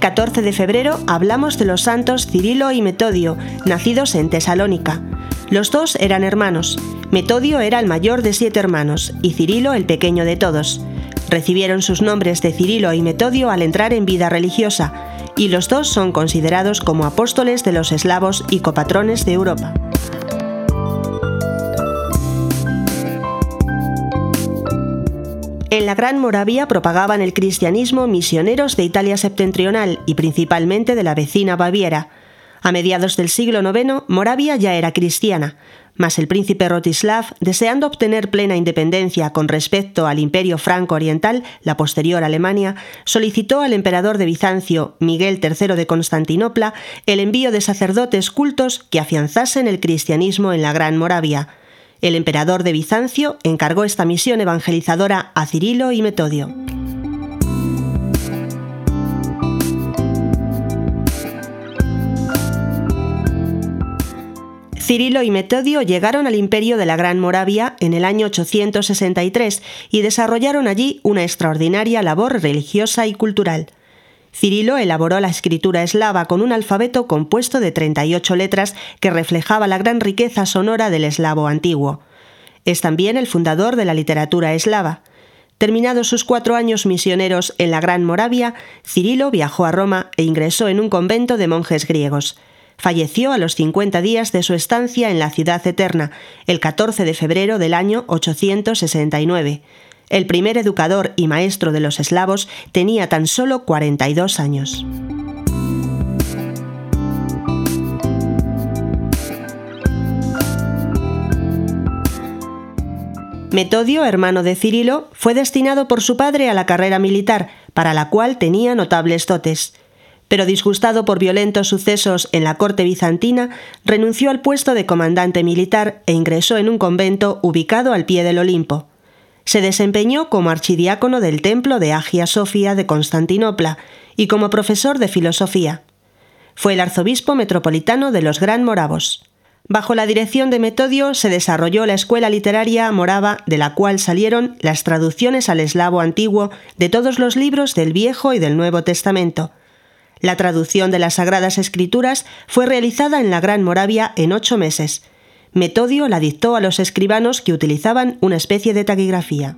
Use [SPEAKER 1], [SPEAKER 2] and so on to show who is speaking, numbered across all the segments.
[SPEAKER 1] 14 de febrero hablamos de los santos Cirilo y Metodio, nacidos en Tesalónica. Los dos eran hermanos. Metodio era el mayor de siete hermanos y Cirilo el pequeño de todos. Recibieron sus nombres de Cirilo y Metodio al entrar en vida religiosa, y los dos son considerados como apóstoles de los eslavos y copatrones de Europa. En la Gran Moravia propagaban el cristianismo misioneros de Italia septentrional y principalmente de la vecina Baviera. A mediados del siglo IX, Moravia ya era cristiana, mas el príncipe Rotislav, deseando obtener plena independencia con respecto al imperio franco-oriental, la posterior Alemania, solicitó al emperador de Bizancio, Miguel III de Constantinopla, el envío de sacerdotes cultos que afianzasen el cristianismo en la Gran Moravia. El emperador de Bizancio encargó esta misión evangelizadora a Cirilo y Metodio. Cirilo y Metodio llegaron al imperio de la Gran Moravia en el año 863 y desarrollaron allí una extraordinaria labor religiosa y cultural. Cirilo elaboró la escritura eslava con un alfabeto compuesto de 38 letras que reflejaba la gran riqueza sonora del eslavo antiguo. Es también el fundador de la literatura eslava. Terminados sus cuatro años misioneros en la Gran Moravia, Cirilo viajó a Roma e ingresó en un convento de monjes griegos. Falleció a los 50 días de su estancia en la ciudad eterna, el 14 de febrero del año 869. El primer educador y maestro de los eslavos tenía tan solo 42 años. Metodio, hermano de Cirilo, fue destinado por su padre a la carrera militar, para la cual tenía notables dotes. Pero disgustado por violentos sucesos en la corte bizantina, renunció al puesto de comandante militar e ingresó en un convento ubicado al pie del Olimpo. Se desempeñó como archidiácono del templo de Agia Sofía de Constantinopla y como profesor de filosofía. Fue el arzobispo metropolitano de los Gran Moravos. Bajo la dirección de Metodio se desarrolló la escuela literaria morava de la cual salieron las traducciones al eslavo antiguo de todos los libros del Viejo y del Nuevo Testamento. La traducción de las Sagradas Escrituras fue realizada en la Gran Moravia en ocho meses, Metodio la dictó a los escribanos que utilizaban una especie de taquigrafía.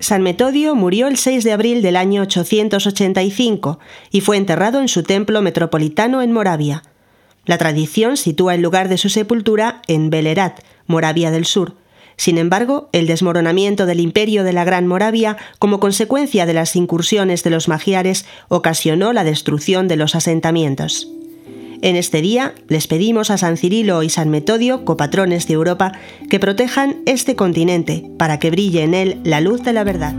[SPEAKER 1] San Metodio murió el 6 de abril del año 885 y fue enterrado en su templo metropolitano en Moravia. La tradición sitúa el lugar de su sepultura en Belerat, Moravia del Sur, sin embargo, el desmoronamiento del imperio de la Gran Moravia, como consecuencia de las incursiones de los magiares, ocasionó la destrucción de los asentamientos. En este día les pedimos a San Cirilo y San Metodio, copatrones de Europa, que protejan este continente para que brille en él la luz de la verdad.